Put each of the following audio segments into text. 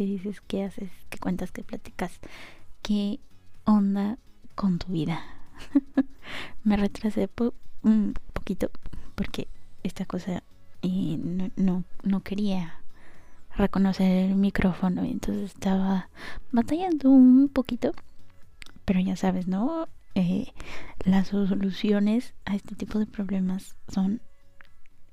¿Qué dices? ¿Qué haces? ¿Qué cuentas? ¿Qué platicas? ¿Qué onda con tu vida? Me retrasé un poquito porque esta cosa y no, no, no quería reconocer el micrófono y entonces estaba batallando un poquito pero ya sabes no eh, las soluciones a este tipo de problemas son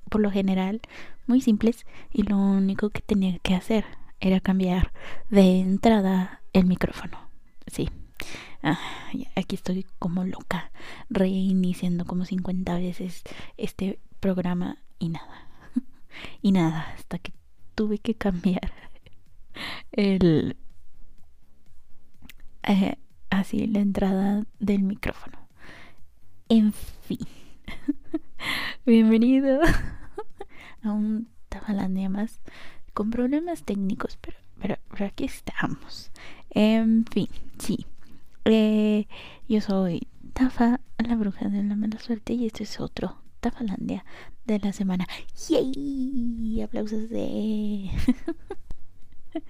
por lo general muy simples y lo único que tenía que hacer era cambiar de entrada el micrófono sí ah, aquí estoy como loca reiniciando como 50 veces este programa y nada y nada, hasta que tuve que cambiar el eh, así la entrada del micrófono. En fin. Bienvenido a un Tafalandia más con problemas técnicos, pero, pero, aquí estamos. En fin, sí. Eh, yo soy Tafa, la bruja de la mala suerte, y este es otro Tafalandia de la semana. ¡Yay! Aplausos de...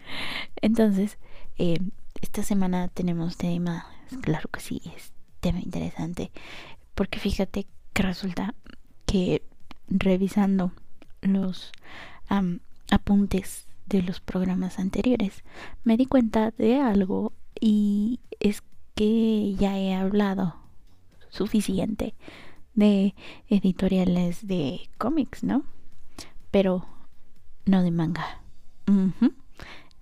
Entonces, eh, esta semana tenemos tema, claro que sí, es tema interesante, porque fíjate que resulta que revisando los apuntes de los programas anteriores, me di cuenta de algo y es que ya he hablado suficiente de editoriales de cómics, ¿no? Pero no de manga.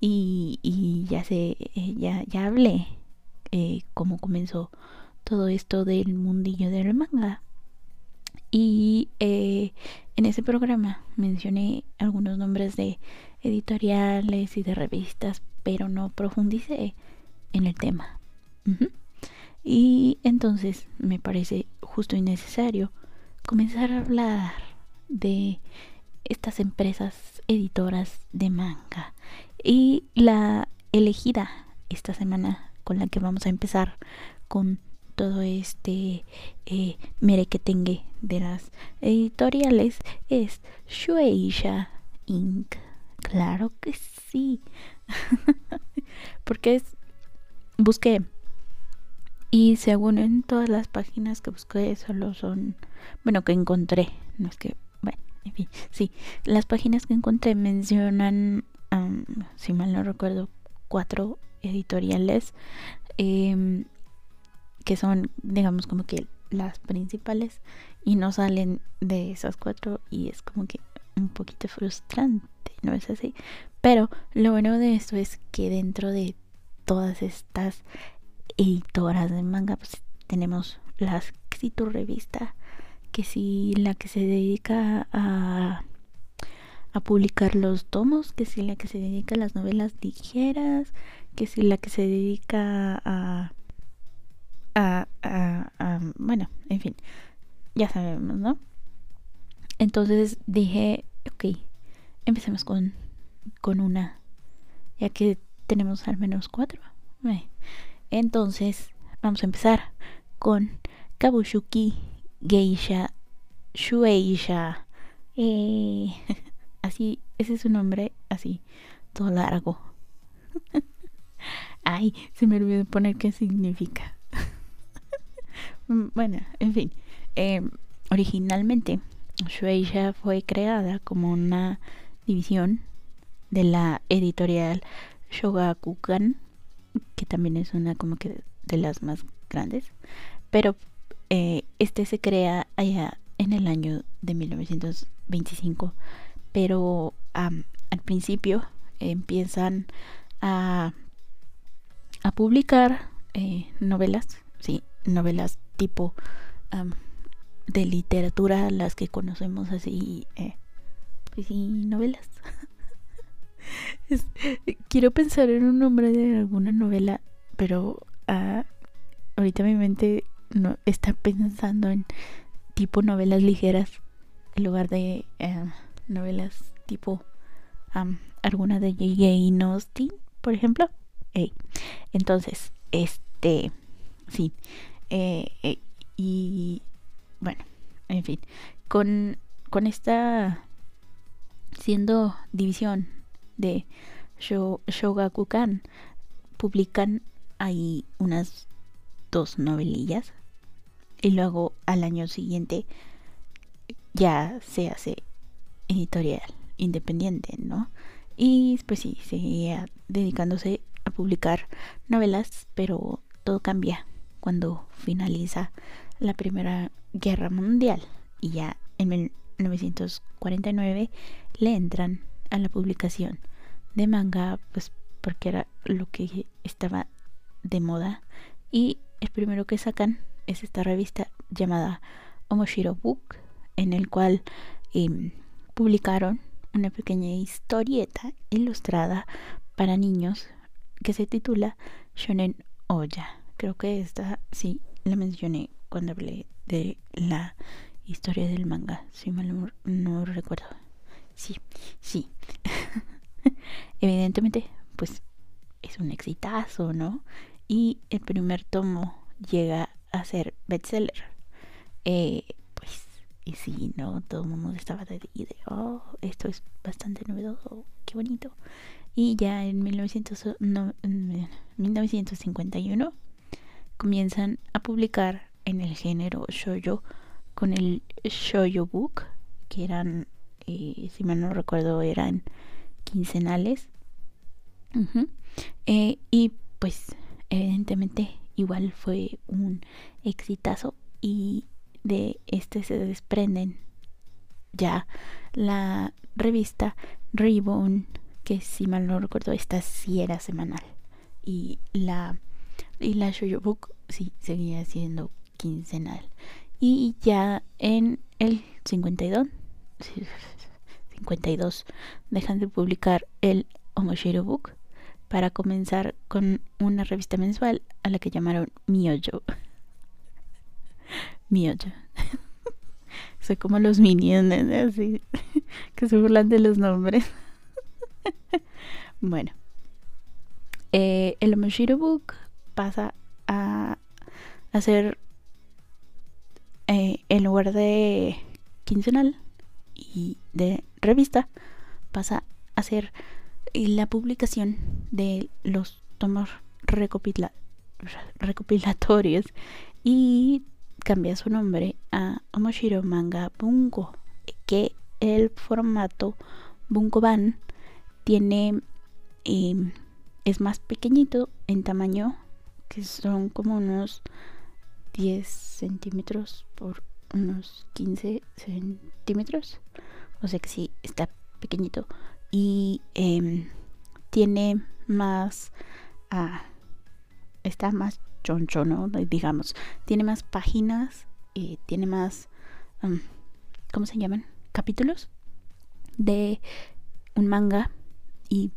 y, ya sé, eh, ya, ya hablé eh, cómo comenzó todo esto del mundillo del manga. Y eh, en ese programa mencioné algunos nombres de editoriales y de revistas, pero no profundicé en el tema. Y entonces me parece justo y necesario comenzar a hablar de estas empresas editoras de manga. Y la elegida esta semana con la que vamos a empezar con todo este eh, merequetengue de las editoriales es Shueisha Inc. Claro que sí. Porque es busqué y según en todas las páginas que busqué, solo son, bueno, que encontré, no es que, bueno, en fin, sí, las páginas que encontré mencionan, si mal no recuerdo, cuatro editoriales em, que son, digamos, como que las principales y no salen de esas cuatro y es como que un poquito frustrante, ¿no es así? Pero lo bueno de esto es que dentro de todas estas editoras de manga, pues tenemos la tu revista, que si la que se dedica a, a publicar los tomos, que si la que se dedica a las novelas ligeras, que si la que se dedica a, a, a, bueno, en fin, ya sabemos, ¿no? Entonces dije, ok, empecemos con, con una, ya que tenemos al menos cuatro. Entonces, vamos a empezar con Kabushuki Geisha Shueisha. Eh, así, ese es su nombre, así, todo largo. Ay, se me olvidó poner qué significa. Bueno, en fin. Em, originalmente, Shueisha fue creada como una división de la editorial Shogakukan que también es una como que de las más grandes, pero eh, este se crea allá en el año de 1925, pero al principio empiezan a, a publicar eh, novelas, sí, novelas tipo de literatura, las que conocemos así, eh, pues sí, novelas. quiero pensar en un nombre de alguna novela, pero ah, ahorita mi mente no está pensando en tipo novelas ligeras en lugar de eh, novelas tipo alguna de J.J. Austin, por ejemplo. Entonces, este, sí. Eh, eh, y bueno, en fin, con, con esta siendo división de Shogakukan, publican ahí unas dos novelillas y luego al año siguiente ya se hace editorial independiente, ¿no? Y pues sí, seguía dedicándose a publicar novelas, pero todo cambia cuando finaliza la Primera Guerra Mundial y ya en 1949 le entran a la publicación de manga, pues porque era lo que estaba de moda y el primero que sacan es esta revista llamada Omoshiro Book en el cual em, publicaron una pequeña historieta ilustrada para niños que se titula Shonen Oya. Creo que esta sí la mencioné cuando hablé de la historia del manga, si mal no, recuerdo. Sí, sí. Evidentemente, pues es un exitazo, ¿no? Y el primer tomo llega a ser bestseller. Eh, pues, y sí, ¿no? Todo el mundo estaba de, de, oh, esto es bastante novedoso, qué bonito. Y ya en 1900, no, 1951 comienzan a publicar en el género shoyo con el shoyo book, que eran, eh, si mal no recuerdo, eran quincenales. Eh, y pues evidentemente igual fue un exitazo y de este se desprenden ya la revista Ribbon que si mal no recuerdo esta sí era semanal y la y la Shoujo Book sí seguía siendo quincenal y ya en el 52 52 dejan de publicar el Omoshiro Book para comenzar con una revista mensual a la que llamaron Miojo. Miojo. Soy como los minions, así, que se burlan de los nombres. bueno, eh, el Omoshiro Book pasa a hacer eh, en lugar de quincenal y de revista, pasa a ser la publicación de los tomos recopilatorios y cambia su nombre a Omoshiro Manga Bungo, que el formato Bunko-ban tiene em, es más pequeñito en tamaño, que son como unos 10 centímetros por unos 15 centímetros. O sea que sí, está pequeñito. Y em, tiene más ah, está más choncho no digamos. Tiene más páginas y tiene más cómo se llaman capítulos de un manga. Y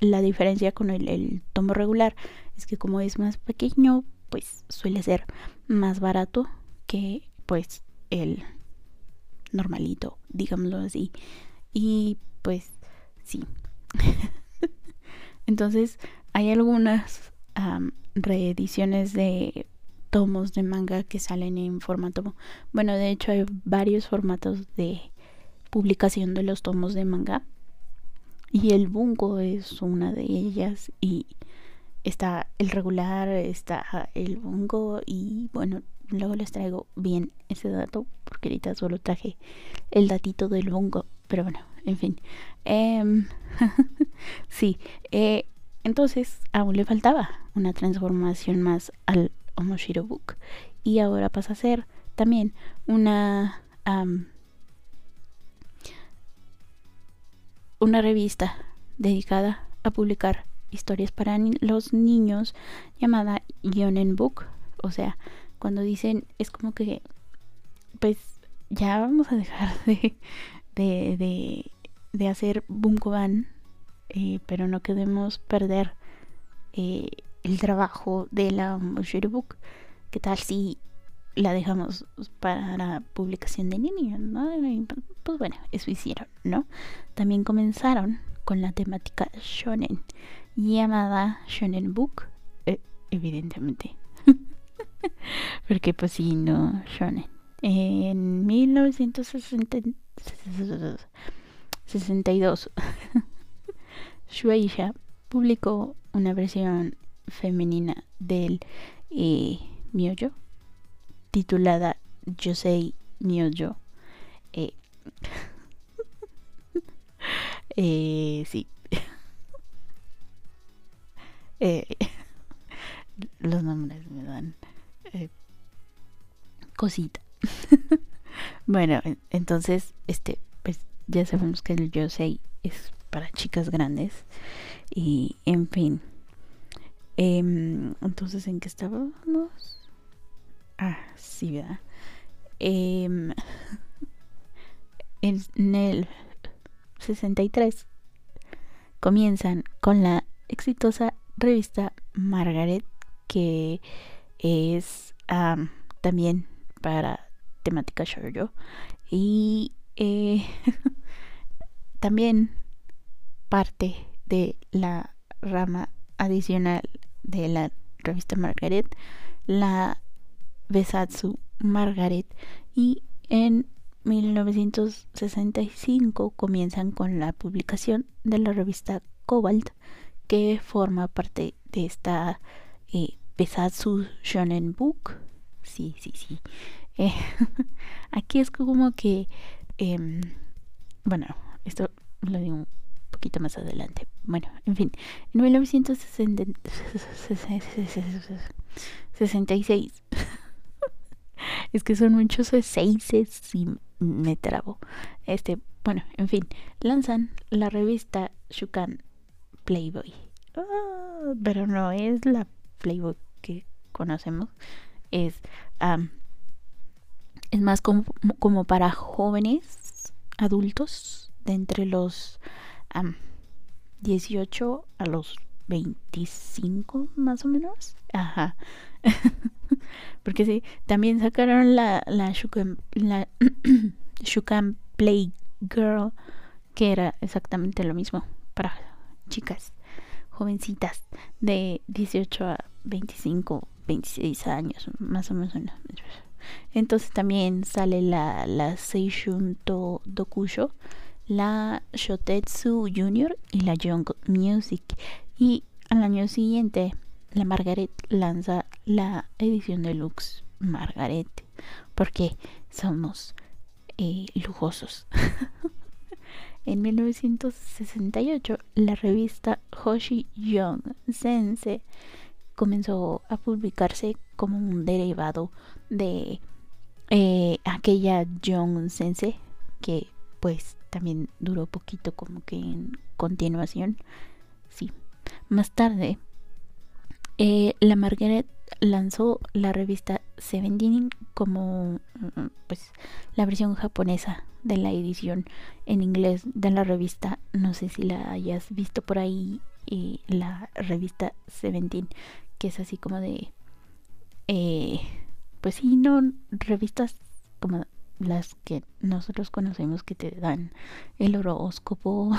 la diferencia con el tomo regular es que como es más pequeño pues suele ser más barato que pues el normalito digámoslo así y pues sí. Entonces, hay algunas reediciones de tomos de manga que salen en formato. Bueno, de hecho, hay varios formatos de publicación de los tomos de manga. Y el bungo es una de ellas. Y está el regular, está el bungo. Y bueno, luego les traigo bien ese dato. Porque ahorita solo traje el datito del bungo. Pero bueno, en fin. Em, sí, eh, entonces aún le faltaba una transformación más al Omoshiro Book. Y ahora pasa a ser también una... una revista dedicada a publicar historias para los niños llamada Yonen Book. O sea, cuando dicen es como que pues ya vamos a dejar de, de de hacer Bunkoban, eh, pero no queremos perder eh, el trabajo de la Book. ¿Qué tal si la dejamos para publicación de niños? Pues bueno, eso hicieron, ¿no? También comenzaron con la temática shonen, llamada Shonen Book, eh, evidentemente. Porque pues sí, no, shonen. En 1962, Shueisha publicó una versión femenina del eh, Myojo titulada Yosei Myojo. Eh, eh, sí. eh, los nombres me dan eh, cosita. bueno, entonces, este, pues ya sabemos que el Yosei es para chicas grandes. Y, en fin. Em, entonces, ¿en qué estábamos? Ah, sí, ¿verdad? Em, en el 63 comienzan con la exitosa revista Margaret, que es también para temática shoujo. Y eh, también parte de la rama adicional de la revista Margaret, la Besatsu Margaret. Y en 1965 comienzan con la publicación de la revista Cobalt que forma parte de esta eh, Besatsu Shonen Book. Sí, sí, sí. Eh, aquí es como que, em, bueno, esto lo digo un poquito más adelante. Bueno, en fin, en 1966 es que son muchos seises y me trabo. Este, bueno, en fin, lanzan la revista Shukan Playboy. Ah, pero no es la Playboy que conocemos. Es, es más como, como, para jóvenes adultos de entre los 18 a los 25 más o menos. Ajá. Porque sí, también sacaron la, la Shukan, la Play Girl, que era exactamente lo mismo para chicas jovencitas de 18 a 25, 26 años, más o menos. Entonces también sale la, la Seishun to Dokusho, la Shotetsu Junior y la Young Music. Y al año siguiente la Margaret lanza la edición deluxe Margaret porque somos eh, lujosos. en 1968 la revista Hoshi Young Sense comenzó a publicarse como un derivado de eh, aquella Young Sense que pues también duró poquito como que en continuación sí más tarde eh, la Margaret lanzó la revista Seventeen como mm, pues la versión japonesa de la edición en inglés de la revista. No sé si la hayas visto por ahí y la revista Seventeen que es así como de eh, pues sí no revistas como las que nosotros conocemos que te dan el horóscopo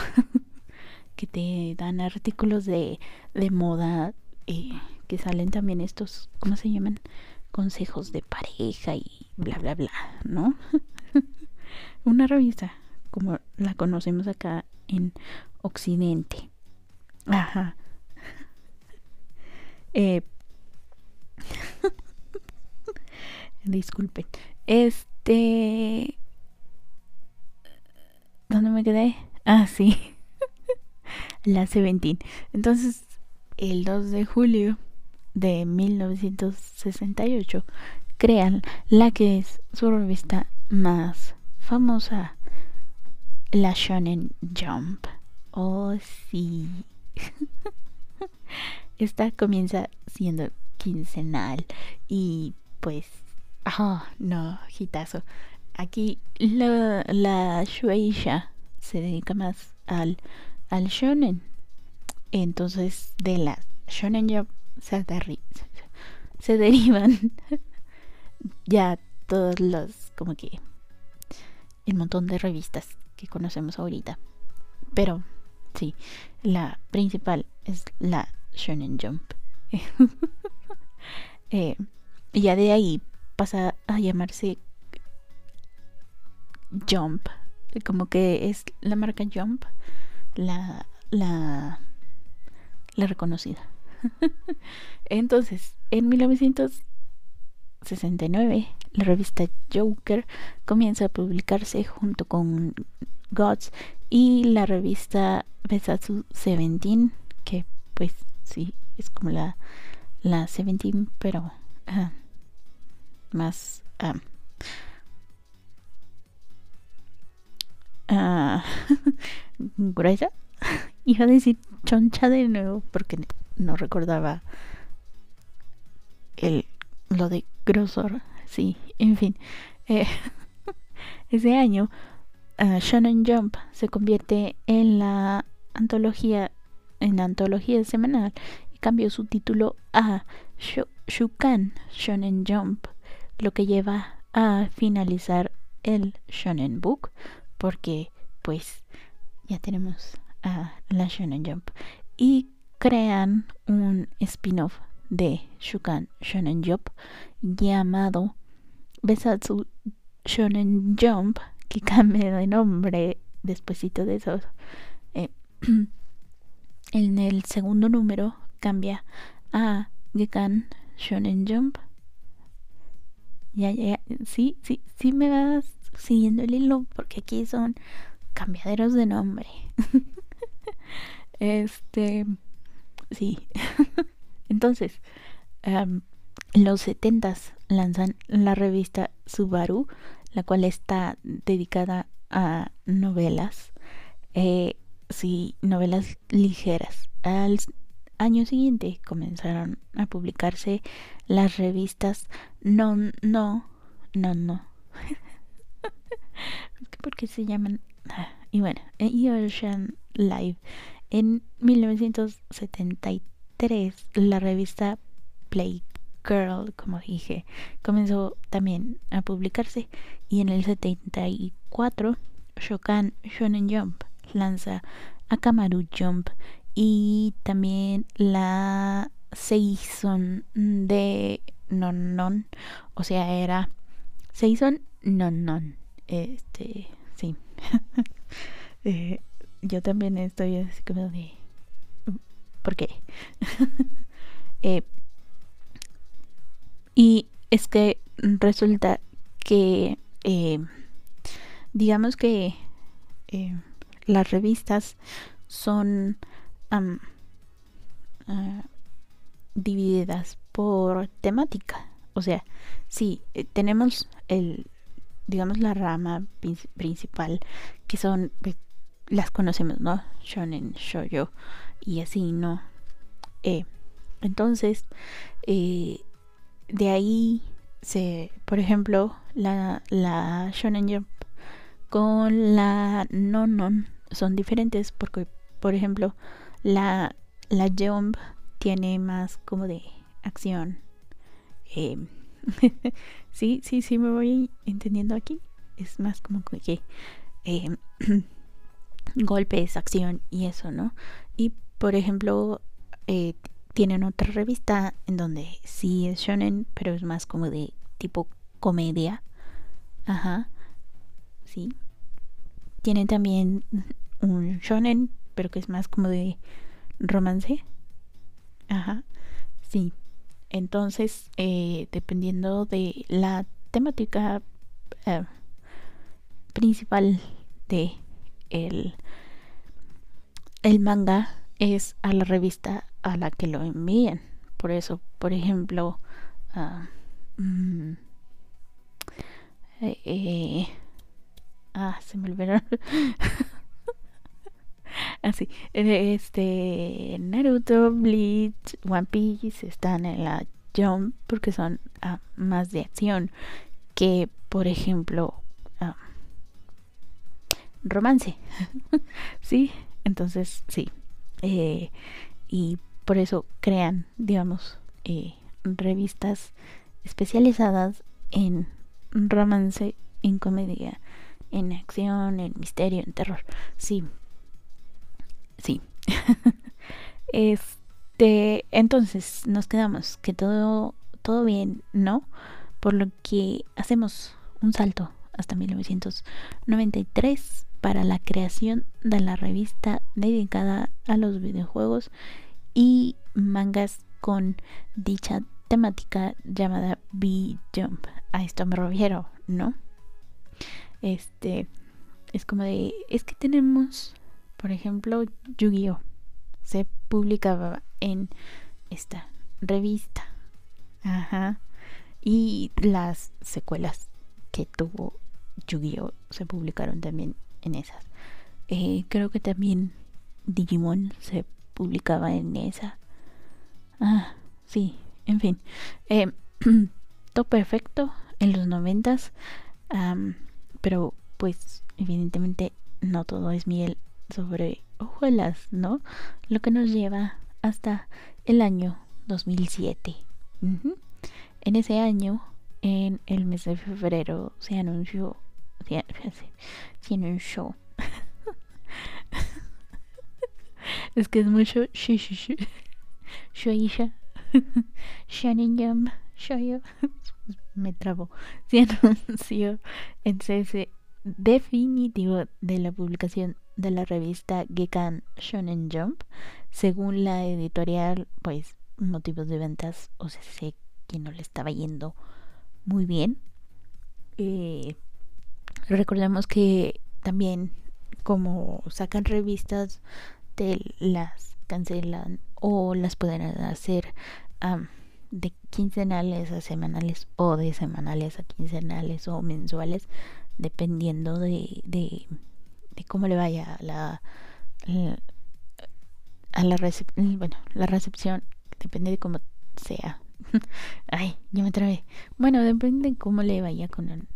que te dan artículos de, de moda eh, que salen también estos, ¿cómo se llaman? Consejos de pareja y bla, bla, bla, ¿no? Una revista como la conocemos acá en Occidente. Ajá. Eh, disculpen. Este... ¿Dónde me quedé? Ah, sí. la Seventeen. Entonces, el 2 de julio de 1968 crean la que es su revista más famosa, la Shonen Jump. Oh, sí. Esta comienza siendo quincenal y pues, oh, no, hitazo. Aquí la, la Shueisha se dedica más al, al shonen entonces, de la Shonen Jump se, derivan ya todos los, como que, el montón de revistas que conocemos ahorita. Pero, sí, la principal es la Shonen Jump. eh, ya de ahí pasa a llamarse Jump, como que es la marca Jump, la, la, la reconocida. Entonces, en 1969, la revista Joker comienza a publicarse junto con Gods y la revista Besatsu Seventeen, que pues sí, es como la, la Seventeen, pero más uh, gruesa. Iba a decir choncha de nuevo porque no recordaba el, lo de grosor. Sí, en fin. Eh, ese año, uh, Shonen Jump se convierte en la antología, en la antología semanal y cambió su título a Shukan Shonen Jump, lo que lleva a finalizar el Shonen Book, porque pues ya tenemos a la Shonen Jump y crean un spin-off de Shukan Shonen Jump llamado Besatsu Shonen Jump que cambia de nombre despuesito de eso eh, en el segundo número cambia a Gekan Shonen Jump ya, ya, sí, sí, sí me vas siguiendo el hilo porque aquí son cambiaderos de nombre. este, sí. Entonces, en los setentas lanzan la revista Subaru, la cual está dedicada a novelas, eh, sí, novelas ligeras. Al año siguiente comenzaron a publicarse las revistas No, No, No, No. porque se llaman y bueno en Ocean Live en 1973 la revista Play Girl como dije comenzó también a publicarse. Y en el 74 Shokan Shonen Jump lanza Akamaru Jump. Y también la Season de Non Non o sea era Season Non Non este, sí. eh, yo también estoy así como de... ¿Por qué? eh, y es que resulta que, eh, digamos que eh, las revistas son uh, divididas por temática. O sea, sí, tenemos el, digamos, la rama principal, que son, las conocemos, ¿no? Shonen, Shoujo y así, ¿no? Eh, entonces, eh, de ahí se, por ejemplo, la, la Shonen Jump con la non son diferentes porque, por ejemplo, la, la Jump tiene más como de acción. Eh, sí, sí, sí, me voy entendiendo aquí. Es más como que eh, golpes, acción y eso, ¿no? Y por ejemplo, eh, tienen otra revista en donde sí es shonen, pero es más como de tipo comedia. Ajá. Sí. Tienen también un shonen, pero que es más como de romance. Ajá. Sí. Entonces, eh, dependiendo de la temática eh, principal de el, el manga, es a la revista a la que lo envían. Por eso, por ejemplo, ah, mm, eh, ah, se me. Así, ah, este Naruto, Bleach, One Piece están en la Jump porque son ah, más de acción que, por ejemplo, romance. sí, entonces sí. Eh, y por eso crean, digamos, eh, revistas especializadas en romance, en comedia, en acción, en misterio, en terror. Sí, sí. este, entonces nos quedamos que todo todo bien, ¿no? Por lo que hacemos un salto hasta 1993 para la creación de la revista dedicada a los videojuegos y mangas con dicha temática llamada B-Jump. A esto me refiero, ¿no? Este es como de es que tenemos, por ejemplo, Yu-Gi-Oh se publicaba en esta revista. Ajá. Y las secuelas que tuvo Yu-Gi-Oh se publicaron también en esas. Eh, creo que también Digimon se publicaba en esa. Ah, sí, en fin. Eh, todo perfecto en los noventas. pero pues evidentemente no todo es miel sobre hojuelas, ¿no? Lo que nos lleva hasta el año 2007. En ese año, en el mes de febrero, se anunció, se, se anunció. es que es mucho Shoisha, Shannon Jump, Shoyo. Me trabo. Se anunció el cese definitivo de la publicación de la revista Gekan Shonen Jump. Según la editorial, pues motivos de ventas, o sea, sé que no le estaba yendo muy bien. Eh, recordemos que también como sacan revistas, te las cancelan o las pueden hacer de quincenales a semanales o de semanales a quincenales o mensuales dependiendo de, de cómo le vaya la, a la, bueno, la recepción depende de cómo sea. Ay ya me trabé. Bueno depende de cómo le vaya con el,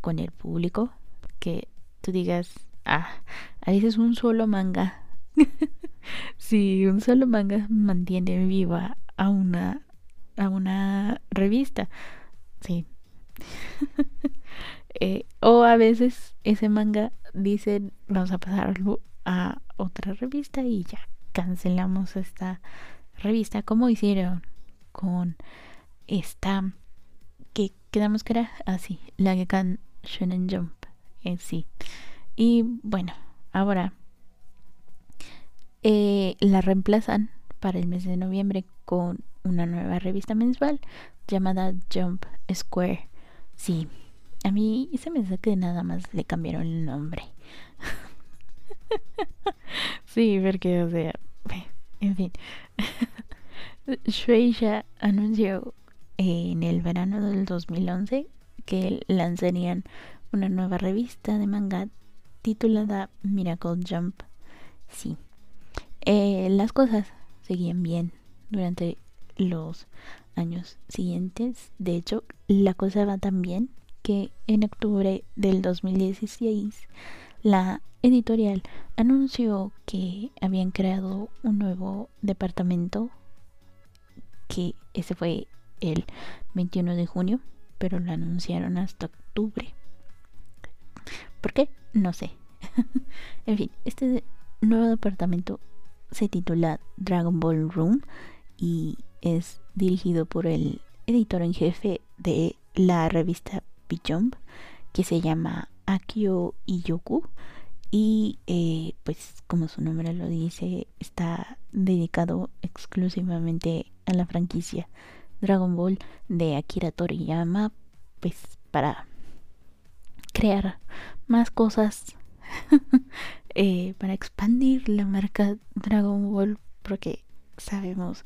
con el público que tú digas ah a veces un solo manga si un solo manga mantiene viva a una a una revista sí. Eh, o a veces ese manga dicen vamos a pasarlo a otra revista y ya cancelamos esta revista como hicieron con esta que quedamos que era así la que Shonen Jump en sí y bueno ahora eh, la reemplazan para el mes de noviembre con una nueva revista mensual llamada Jump Square sí a mí se me hace que nada más le cambiaron el nombre. sí, porque, o sea, en fin. Shueisha anunció en el verano del 2011 que lanzarían una nueva revista de manga titulada Miracle Jump. Sí, eh, las cosas seguían bien durante los años siguientes. De hecho, la cosa va tan bien que en octubre del 2016 la editorial anunció que habían creado un nuevo departamento que ese fue el 21 de junio, pero lo anunciaron hasta octubre. ¿Por qué? No sé. en fin, este nuevo departamento se titula Dragon Ball Room y es dirigido por el editor en jefe de la revista Jump que se llama Akio Iyoku y eh, pues como su nombre lo dice está dedicado exclusivamente a la franquicia Dragon Ball de Akira Toriyama pues para crear más cosas eh, para expandir la marca Dragon Ball porque sabemos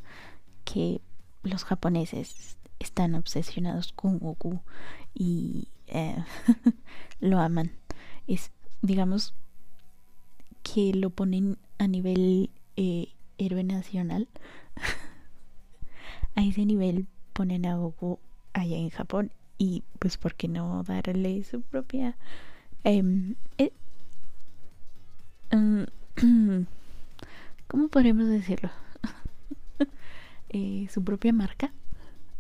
que los japoneses están obsesionados con Goku y eh, lo aman. Es, digamos, que lo ponen a nivel eh, héroe nacional. a ese nivel ponen a Goku allá en Japón y pues por qué no darle su propia em, eh, mm, ¿cómo podemos decirlo? su propia marca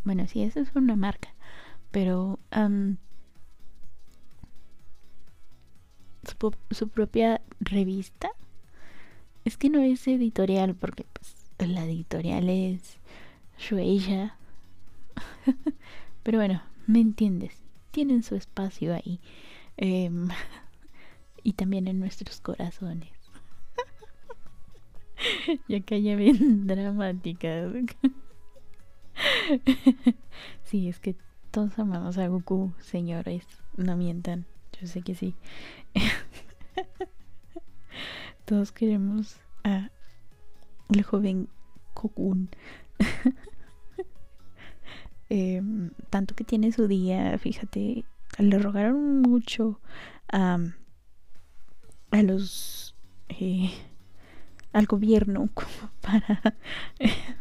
bueno, sí, esa es una marca. Pero su, propia revista. Es que no es editorial, porque pues, la editorial es Shueisha. Pero bueno, me entiendes. Tienen su espacio ahí. Em, y también en nuestros corazones. ya que haya bien dramática. sí, es que todos amamos a Goku, señores. No mientan. Yo sé que sí. todos queremos a el joven Kokun. Em, tanto que tiene su día, fíjate, le rogaron mucho a, los eh, al gobierno como para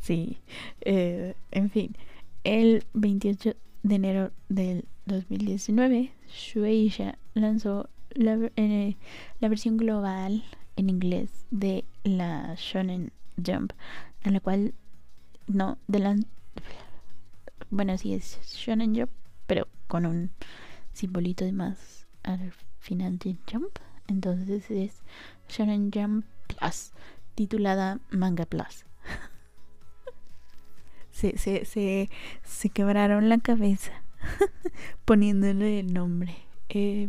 sí eh, en fin el 28 de enero del 2019 Shueisha lanzó la, eh, la versión global en inglés de la Shonen Jump, en la cual no, de la bueno, sí es Shonen Jump, pero con un simbolito de más al final de Jump. Entonces es Shonen Jump Plus, titulada Manga Plus. se, se, se, se quebraron la cabeza poniéndole el nombre. Eh,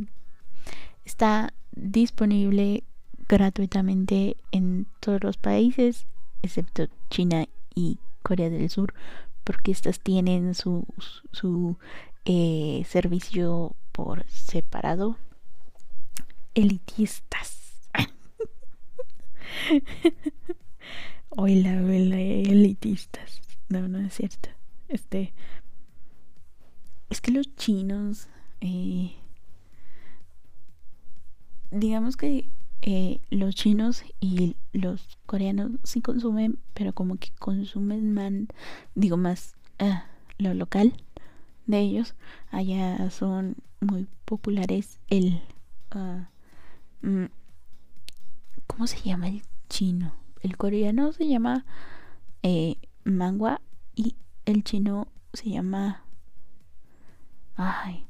está disponible gratuitamente en todos los países, excepto China y Corea del Sur, porque estas tienen su, su eh, servicio por separado. Elitistas. hola, hola, elitistas. No, no es cierto. Este. Es que los chinos. Eh, digamos que eh, los chinos y los coreanos sí consumen, pero como que consumen más, digo más ah, lo local de ellos. Allá son muy populares el... Uh, ¿Cómo se llama el chino? El coreano se llama eh, mangua y el chino se llama... Ay.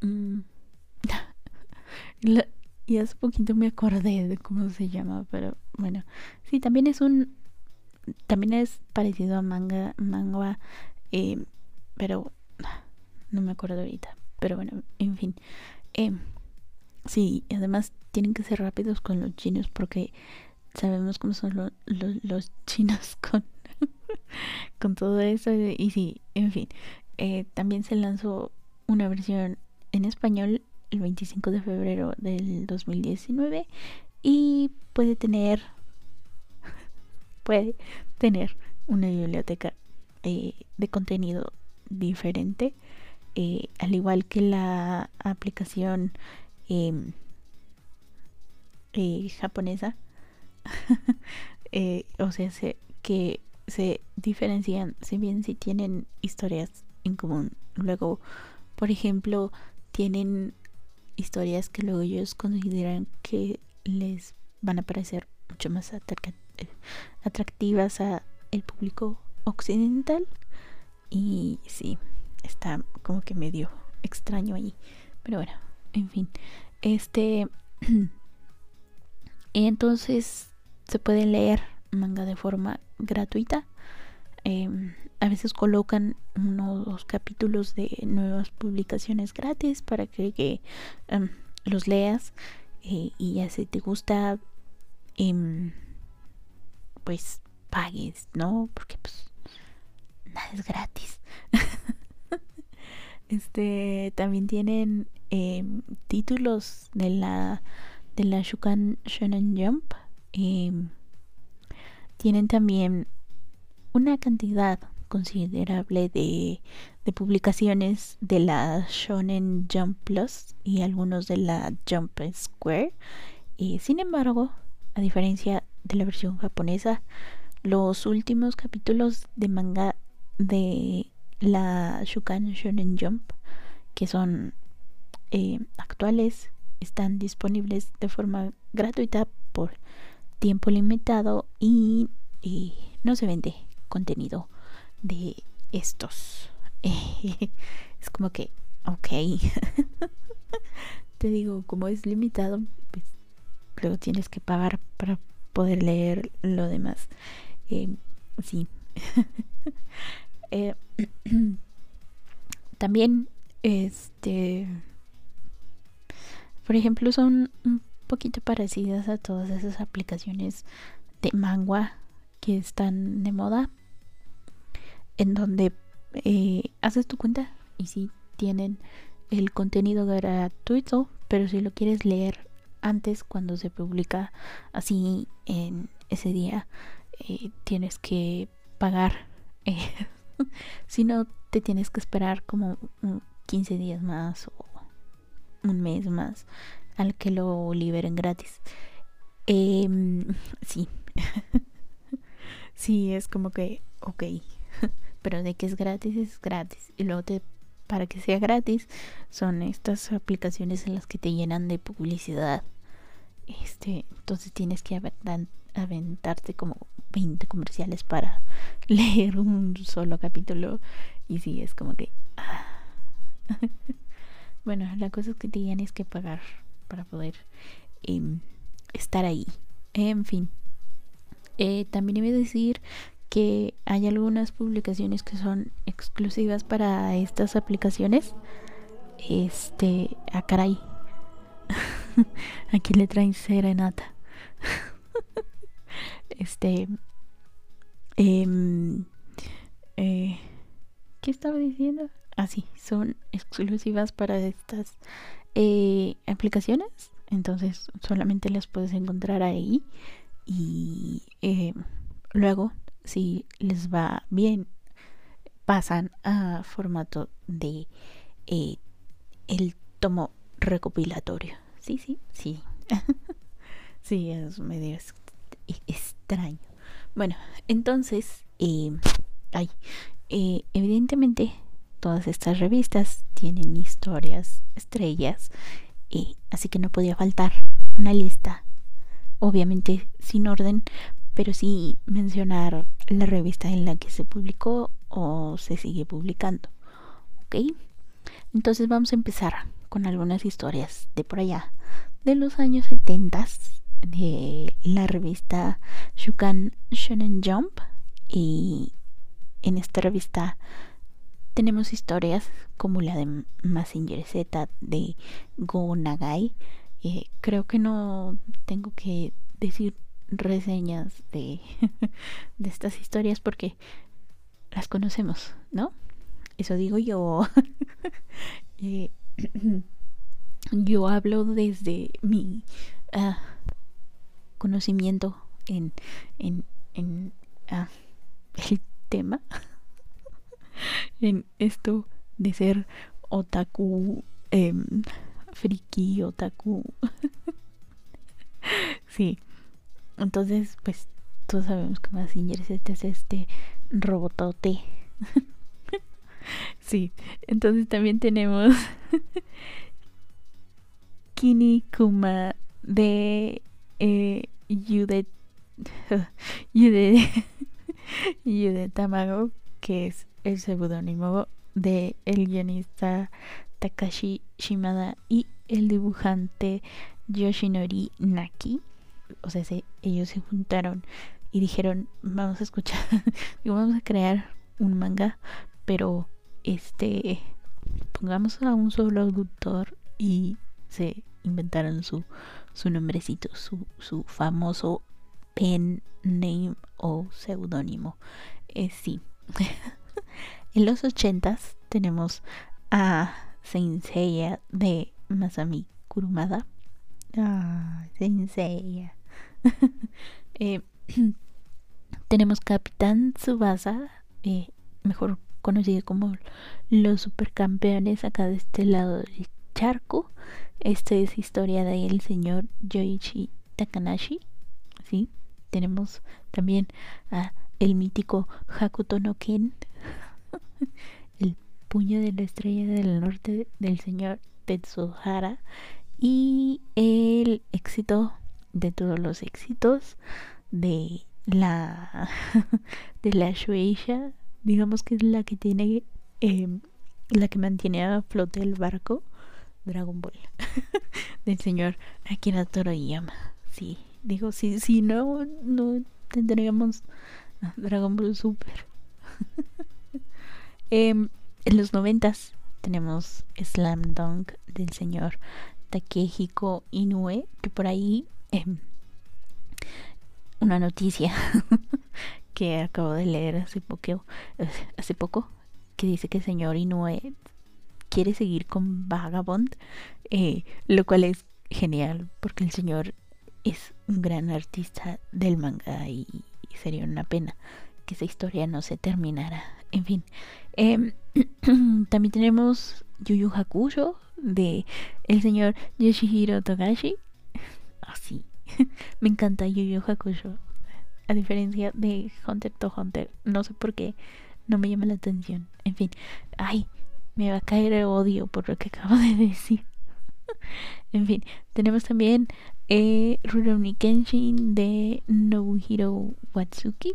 Mm, y hace poquito me acordé de cómo se llama, pero bueno, sí, también es un, también es parecido a manga, manga, eh, pero no me acuerdo ahorita, pero bueno, en fin, eh, sí, además tienen que ser rápidos con los chinos porque sabemos cómo son los chinos con, con todo eso. Y sí, en fin, eh, también se lanzó una versión en español el 25 de febrero del 2019 y puede tener puede tener una biblioteca eh, de contenido diferente eh, al igual que la aplicación em, eh, japonesa o sea que se diferencian si bien si tienen historias en común. Luego por ejemplo tienen historias que luego ellos consideran que les van a parecer mucho más atractivas a el público occidental. Y sí está como que medio extraño ahí. Pero bueno en fin. Este entonces se puede leer manga de forma gratuita em, a veces colocan uno o dos capítulos de nuevas publicaciones gratis para que, em, los leas eh, y ya si te gusta em, pues pagues no porque pues nada es gratis. Este también tienen títulos de la de la Shukan Shonen Jump tienen también una cantidad considerable de, publicaciones de la Shonen Jump Plus y algunos de la Jump Square. Sin embargo, a diferencia de la versión japonesa, los últimos capítulos de manga de la Shukan Shonen Jump, que son eh, actuales, están disponibles de forma gratuita por tiempo limitado y no se vende contenido de estos. es como que, ok. Te digo, como es limitado, pues luego tienes que pagar para poder leer lo demás. Eh, sí. Eh, también, este, por ejemplo, son un poquito parecidas a todas esas aplicaciones de manga que están de moda, en donde eh, haces tu cuenta y si tienen el contenido gratuito, pero si lo quieres leer antes cuando se publica así en ese día, eh, tienes que pagar. Eh, si no, te tienes que esperar como 15 días más o un mes más al que lo liberen gratis. Eh, sí. sí, es como que, ok. Pero de que es gratis, es gratis. Y luego te, para que sea gratis, son estas aplicaciones en las que te llenan de publicidad. Este, entonces tienes que aventarte como 20 comerciales para leer un solo capítulo. Y sí, es como que... Ah. bueno, la cosa es que tienes que pagar para poder em, estar ahí. En fin. Eh, también iba a decir que hay algunas publicaciones que son exclusivas para estas aplicaciones. Este, a ah, caray. Aquí le traen serenata. este, eh, eh, ¿qué estaba diciendo? Ah, sí, son exclusivas para estas eh, aplicaciones. Entonces solamente las puedes encontrar ahí. Y eh, luego, si les va bien, pasan a formato de eh, el tomo recopilatorio. Sí, sí, sí. sí, es medio extraño. Bueno, entonces, ay, eh, evidentemente todas estas revistas tienen historias estrellas, eh, así que no podía faltar una lista, obviamente sin orden, pero sí mencionar la revista en la que se publicó o se sigue publicando. ¿Ok? Entonces vamos a empezar con algunas historias de por allá, de los años 70 de la revista Shukan Shonen Jump y en esta revista tenemos historias como la de Massinger Z de Go Nagai. Eh, creo que no tengo que decir reseñas de, de estas historias porque las conocemos, ¿no? Eso digo yo. eh, yo hablo desde mi uh, conocimiento en, en, en uh, el tema, en esto de ser otaku, eh, friki, otaku. sí, entonces, pues todos sabemos que Massinger este es este robotote. sí, entonces también tenemos Kinikuma de eh, Yude, Yude, Yude Tamago, que es el seudónimo de el guionista Takashi Shimada y el dibujante Yoshinori Naki. O sea, ellos se juntaron y dijeron, vamos a escuchar, y vamos a crear un manga, pero este pongamos a un solo autor y se inventaron su, su nombrecito, su, su famoso pen name o seudónimo. Eh, sí. en los ochentas tenemos a Seiya de Masami Kurumada. Ah, Seiya. eh, tenemos Capitán Tsubasa, eh, mejor conocido como los supercampeones acá de este lado del charco. Esta es historia del señor Yoichi Takanashi. ¿sí? Tenemos también a el mítico Hakuto no Ken, el puño de la estrella del norte del señor Tetsuhara y el éxito de todos los éxitos de la de la Shueisha digamos que es la que tiene em, la que mantiene a flote el barco Dragon Ball del señor Akira Toriyama. Sí digo si si no no tendríamos Dragon Ball Super. Em, en los noventas tenemos Slam Dunk del señor Takehiko Inoue, que por ahí em, una noticia que acabo de leer hace poco, hace poco que dice que el señor Inoue quiere seguir con Vagabond, eh, lo cual es genial porque el señor es un gran artista del manga y, sería una pena que esa historia no se terminara. En fin, em, también tenemos Yu Yu Hakusho de el señor Yoshihiro Togashi. Así, me encanta Yu Yu Hakusho. A diferencia de Hunter to Hunter, no sé por qué no me llama la atención. En fin, ay, me va a caer el odio por lo que acabo de decir. en fin, tenemos también eh, Rurouni Kenshin de Nobuhiro Watsuki.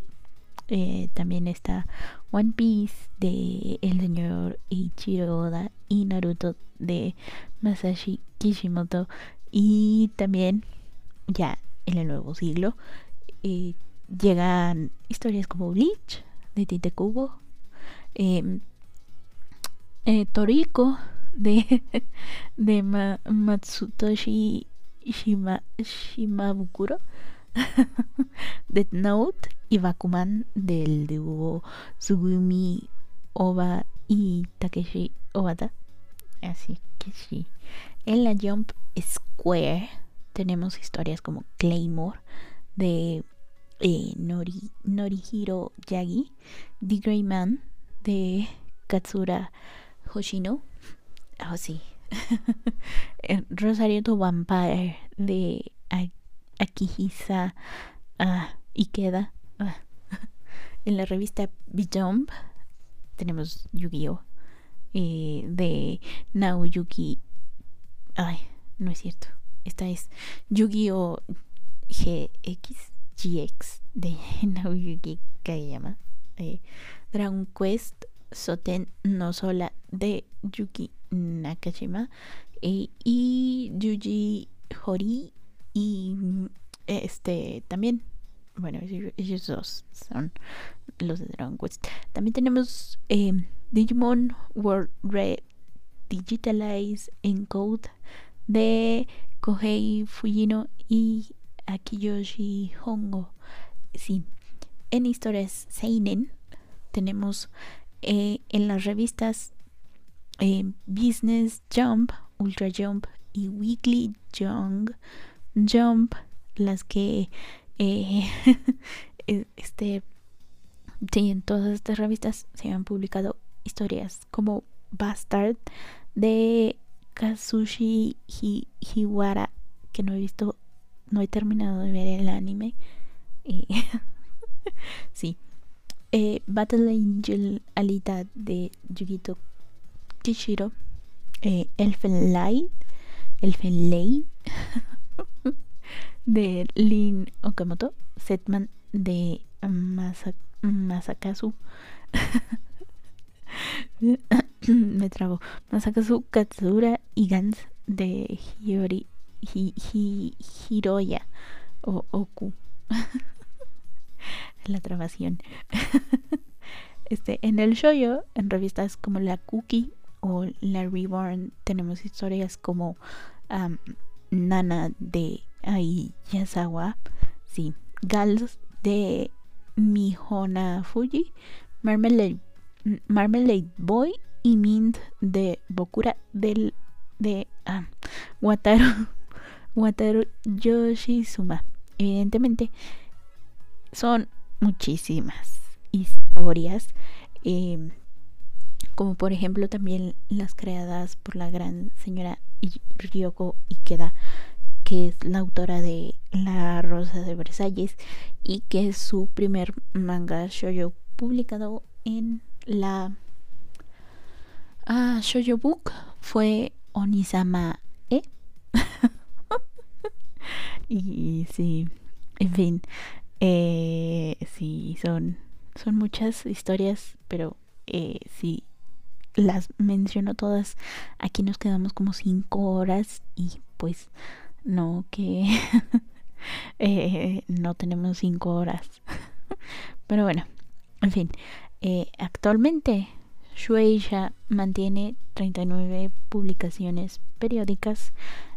Eh, también está One Piece de el señor Ichiro Oda y Naruto de Masashi Kishimoto. Y también, ya en el nuevo siglo, eh, llegan historias como Bleach de Tite Kubo. Em, eh, Toriko de, de Matsutoshi Shima, Shimabukuro, Death Note y Bakuman del dúo Sugumi Oba y Takeshi Obata. Así que sí. En la Jump Square tenemos historias como Claymore de eh, Nori, Norihiro Yagi, The Grey Man de Katsura Hoshino. Oh, sí. Rosario to Vampire de Akihisa uh, Ikeda. Ah, en la revista Jump tenemos Yu-Gi-Oh! Eh, de Naoyuki. Ay, no es cierto. Esta es Yu-Gi-Oh! GX, GX de Naoyuki Kageyama. Eh, Dragon Quest Soten no Sola de Yuki Nakashima eh, y Yuji Hori y este también bueno ellos dos son los de Dragon Quest también tenemos eh, Digimon World Red Digitalize Encode de Kohei Fujino y Akiyoshi Hongo. Sí. En historias Seinen tenemos eh, en las revistas eh, Business Jump, Ultra Jump y Weekly Jump, Jump las que eh, este en todas estas revistas se han publicado historias como Bastard de Kazushi Hiwara que no he visto no he terminado de ver el anime sí eh, Battle Angel Alita de Yugito Kishiro, eh, Elfen Light, Elfen Lane de Lin Okamoto, Setman de Masakazu. Me trabo. Masakazu Katsura y Gans de Hiyori Hiroya o Oku. la trabación. este, en el shoyo, en revistas como la Cookie o la Reborn, tenemos historias como Nana de Ai Yasawa, sí, Gals de Mihona Fuji, Marmalade, Marmalade Boy y Mint de Bokura del de Wataru Wataru Yoshizuma. Evidentemente son muchísimas historias, em, como por ejemplo también las creadas por la gran señora Ryoko Ikeda, que es la autora de La Rosa de Versalles y que es su primer manga shoujo publicado en la ah, shoujo book fue Onisama E. y sí, en fin, eh, sí, son, son muchas historias, pero eh, si las menciono todas, aquí nos quedamos como cinco horas y pues no que eh, no tenemos cinco horas. pero bueno, en fin, eh, actualmente Shueisha mantiene 39 publicaciones periódicas,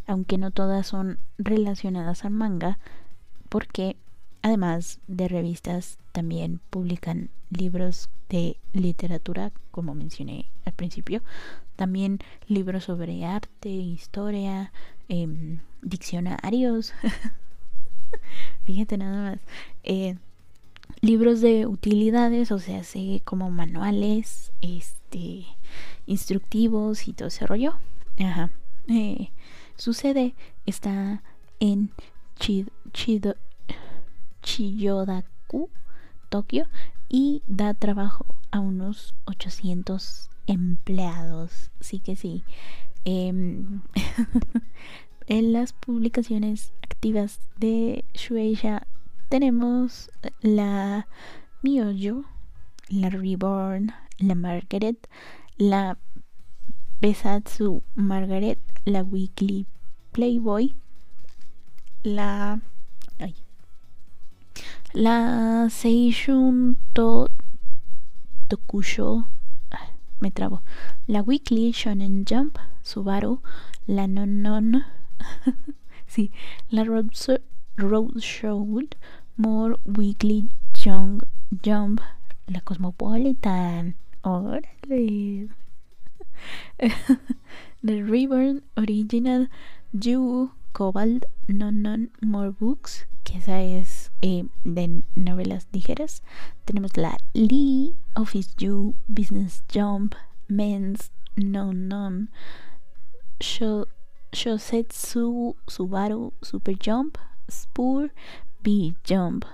aunque no todas son relacionadas al manga, porque además de revistas también publican libros de literatura, como mencioné al principio, también libros sobre arte, historia, em, diccionarios, fíjate nada más, eh, libros de utilidades, o sea, sé como manuales, este, instructivos y todo ese rollo. Ajá. Eh, su sede está en Chiyodaku, Tokio, y da trabajo a unos 800 empleados. Sí que sí. Em, en las publicaciones activas de Shueisha tenemos la Miojo, la Reborn, la Margaret, la Besatsu Margaret, la Weekly Playboy, la la Seishun to Tokusho me trabo la Weekly Shonen Jump Subaru la Non Non sí la Road, Road More Weekly Young Jump la Cosmopolitan órale The River Original You Cobalt Non Non More Books que esa es eh, de novelas ligeras. Tenemos la Lee, Office You, Business Jump, Men's Non Non, Shosetsu, Subaru, Super Jump, Spur, B Jump,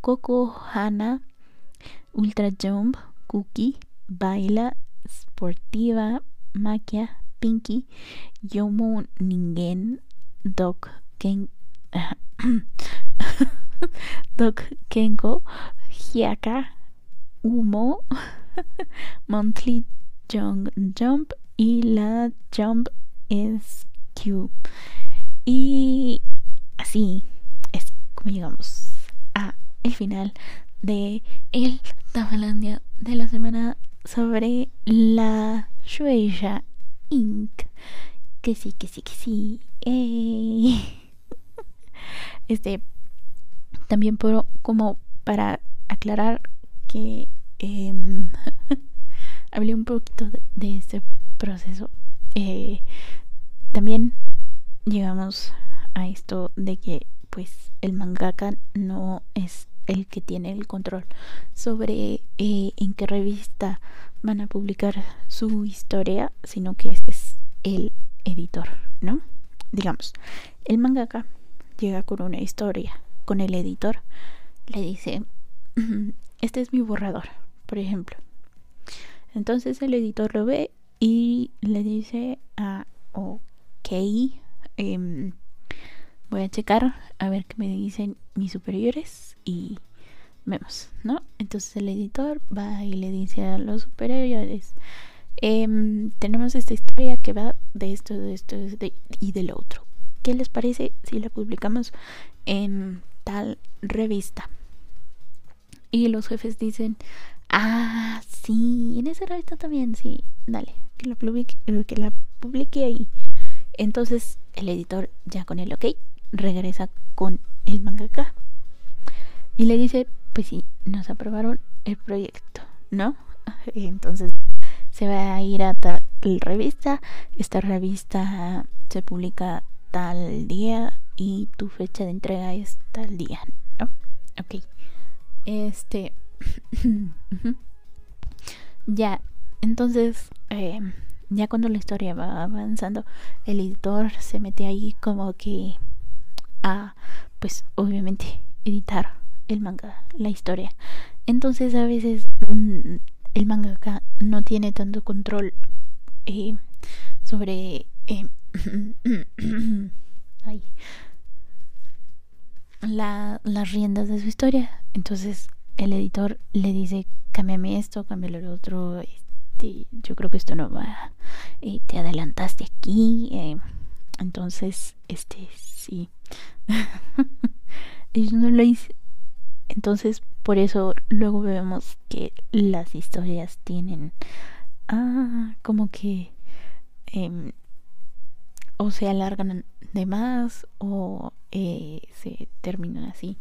Coco Hana, Ultra Jump, Cookie, Baila, Sportiva, Maquia, Pinky, Yomo Ningen, Dog Ken Doc Kenko, Hyaka, Humo, Monthly Jump, Jump y la Jump SQ. Y así llegamos a el final de el Tafalandia de la semana sobre la Shueisha Inc. Que sí, que sí, que sí. Este, también puedo, como para aclarar que em, hablé un poquito de, este proceso. Eh, también llegamos a esto de que pues el mangaka no es el que tiene el control sobre eh, en qué revista van a publicar su historia, sino que este es el editor, ¿no? Digamos, el mangaka llega con una historia, con el editor, le dice, este es mi borrador, por ejemplo. Entonces el editor lo ve y le dice, ah, ok, em, voy a checar a ver qué me dicen mis superiores y vemos, ¿no? Entonces el editor va y le dice a los superiores, em, tenemos esta historia que va de esto, de esto y del otro. ¿Qué les parece si la publicamos en tal revista? Y los jefes dicen, ah, sí, en esa revista también, sí, dale, que la publique, que la publique ahí. Entonces el editor ya con el ok regresa con el mangaka y le dice, pues sí, nos aprobaron el proyecto, ¿no? Entonces se va a ir a tal revista, esta revista se publica tal día y tu fecha de entrega es tal día, ¿no? Ok. Este. ya, entonces, eh, ya cuando la historia va avanzando, el editor se mete ahí como que a, pues, obviamente, editar el manga, la historia. Entonces, a veces mm, el mangaka no tiene tanto control eh, sobre eh, la, las riendas de su historia. Entonces el editor le dice, cámbiame esto, cámbiale lo otro, este, yo creo que esto no va, eh, te adelantaste aquí. Eh". entonces, este, sí. no lo hice. Entonces, por eso luego vemos que las historias tienen ah, como como que em, o se alargan de más o eh, se terminan así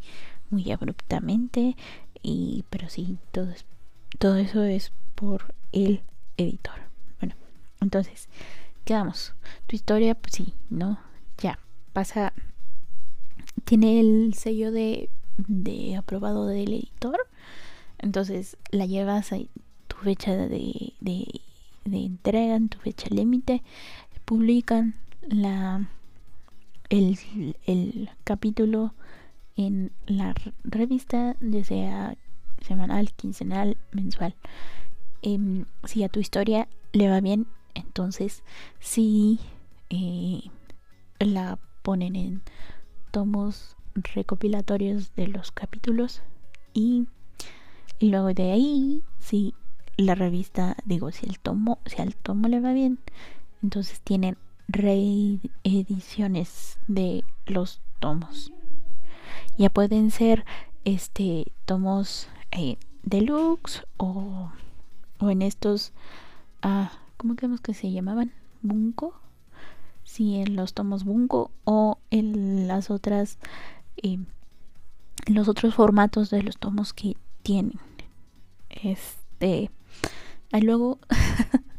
muy abruptamente. Y pero sí todo es, todo eso es por el editor. Bueno entonces quedamos tu historia pues sí no ya pasa tiene el sello de, de aprobado del editor entonces la llevas a tu fecha de, de, entrega en tu fecha límite publican la el, el capítulo en la revista, ya sea semanal, quincenal, mensual. Em, si a tu historia le va bien, entonces si eh, la ponen en tomos recopilatorios de los capítulos y, y luego de ahí, si la revista, digo, si el tomo, si al tomo le va bien, entonces tienen reediciones de los tomos. Ya pueden ser este tomos eh, deluxe o, o en estos ah, ¿cómo creemos que se llamaban? Bunko. Sí, en los tomos Bunko o en las otras eh, los otros formatos de los tomos que tienen. Este, ahí luego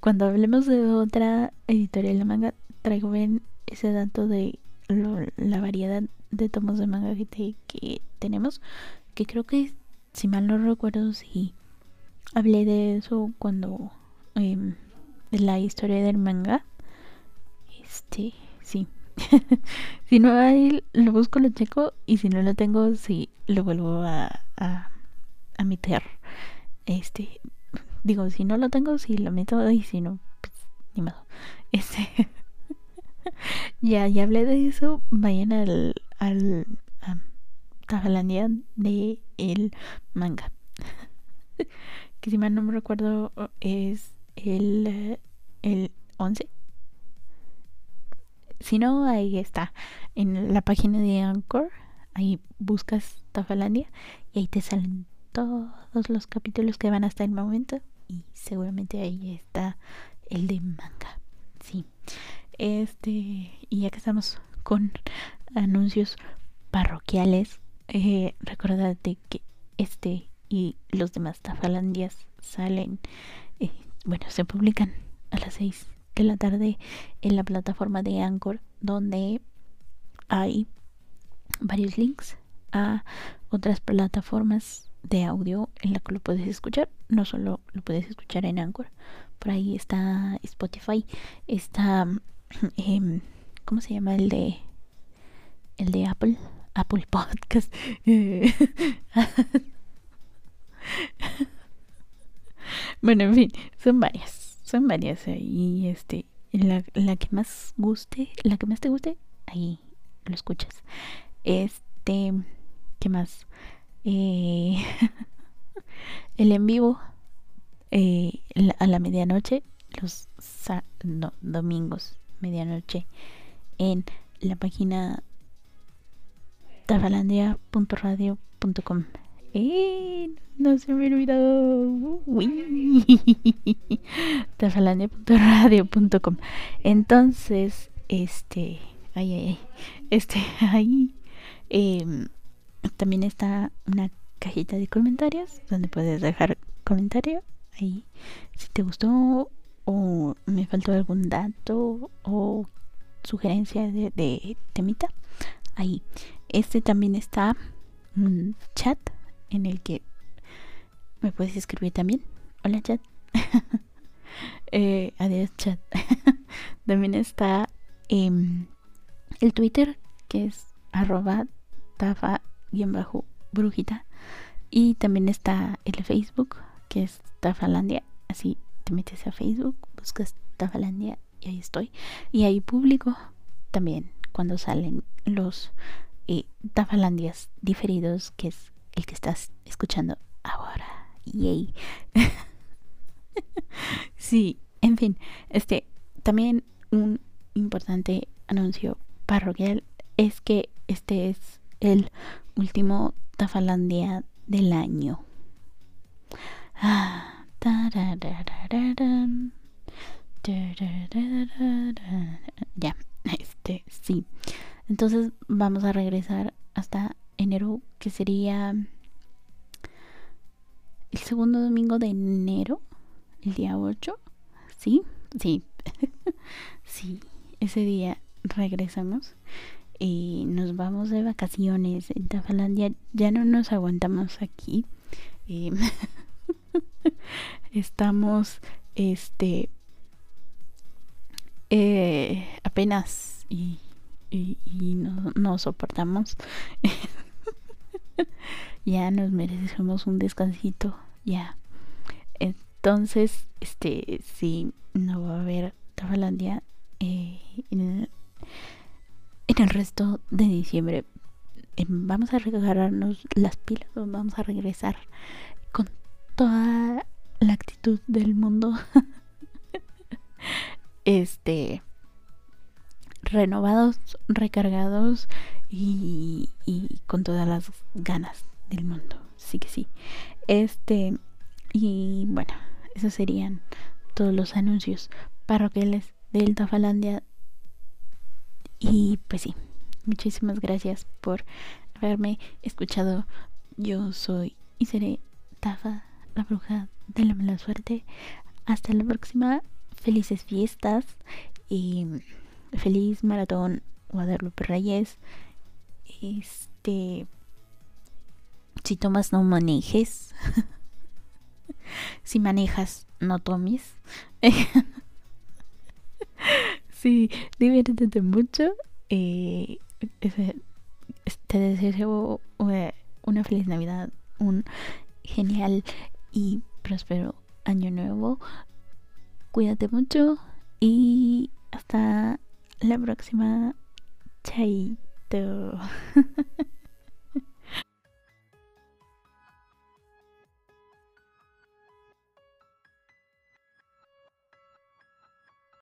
Cuando hablemos de otra editorial de manga, traigo bien ese dato de la variedad de tomos de manga que, tenemos. Que creo que, si mal no recuerdo, si hablé de eso cuando. Eh, la historia del manga. Este, sí. si no hay, lo busco, lo checo. Y si no lo tengo, sí, lo vuelvo a, a, a meter. Este, Digo, si no lo tengo, si lo meto y si no, pues ni modo. Este. ya, ya hablé de eso. Vayan al. al de el manga. que si mal no me recuerdo es el, el 11. Si no, ahí está. En la página de Anchor. Ahí buscas Tafalandia y ahí te salen todos los capítulos que van hasta el momento y seguramente ahí está el de manga. Sí. Este, y ya que estamos con anuncios parroquiales, eh, que este y los demás Tafalandias salen, eh, bueno, se publican a las 6 de la tarde en la plataforma de Anchor, donde hay varios links a otras plataformas de audio en la que lo puedes escuchar. No solo lo puedes escuchar en Anchor, por ahí está Spotify, está, eh, ¿cómo se llama el de, el de Apple? Apple Podcast. bueno, en fin, son varias, son varias ahí, este, la, la que más guste, la que más te guste, ahí lo escuchas. Este, ¿qué más? Eh, el en vivo eh, a la medianoche, los domingos, medianoche, en la página tafalandia.radio.com. Eh, no se me ha olvidado. tafalandia.radio.com. Entonces, este, ay, ay, este, ahí, eh, también está una cajita de comentarios donde puedes dejar comentario ahí si te gustó o me faltó algún dato o sugerencia de, temita ahí este también está un chat en el que me puedes escribir también. Hola chat. Eh, adiós chat. También está em, el twitter que es arroba tafa bien bajo brujita. Y también está el Facebook que es Tafalandia. Así te metes a Facebook buscas Tafalandia y ahí estoy. Y ahí publico también cuando salen los eh, Tafalandias diferidos que es el que estás escuchando ahora yay sí en fin este también un importante anuncio parroquial es que este es el último Tafalandia del año. Ah, Ya, este, sí. Entonces vamos a regresar hasta enero, que sería el segundo domingo de enero, el día 8. Sí, sí, sí, ese día regresamos y nos vamos de vacaciones en Tafalandia. Ya no nos aguantamos aquí. Em, estamos, este, eh, apenas y, no, no soportamos. ya nos merecemos un descansito, ya. Entonces, este, si no va a haber Tafalandia eh, en, el resto de diciembre. Em, vamos a regarrarnos las pilas, vamos a regresar con toda la actitud del mundo. este renovados, recargados y, con todas las ganas del mundo. Sí que sí. Este, y bueno, esos serían todos los anuncios parroquiales del Tafalandia. Y pues sí, muchísimas gracias por haberme escuchado. Yo soy y seré Tafa, la bruja de la mala suerte. Hasta la próxima. Felices fiestas y feliz maratón Guadalupe Reyes. Este, si tomas no manejes. si manejas no tomes. sí, diviértete mucho. Eh, te deseo una feliz Navidad, un genial y próspero año nuevo. Cuídate mucho y hasta la próxima. Chaito.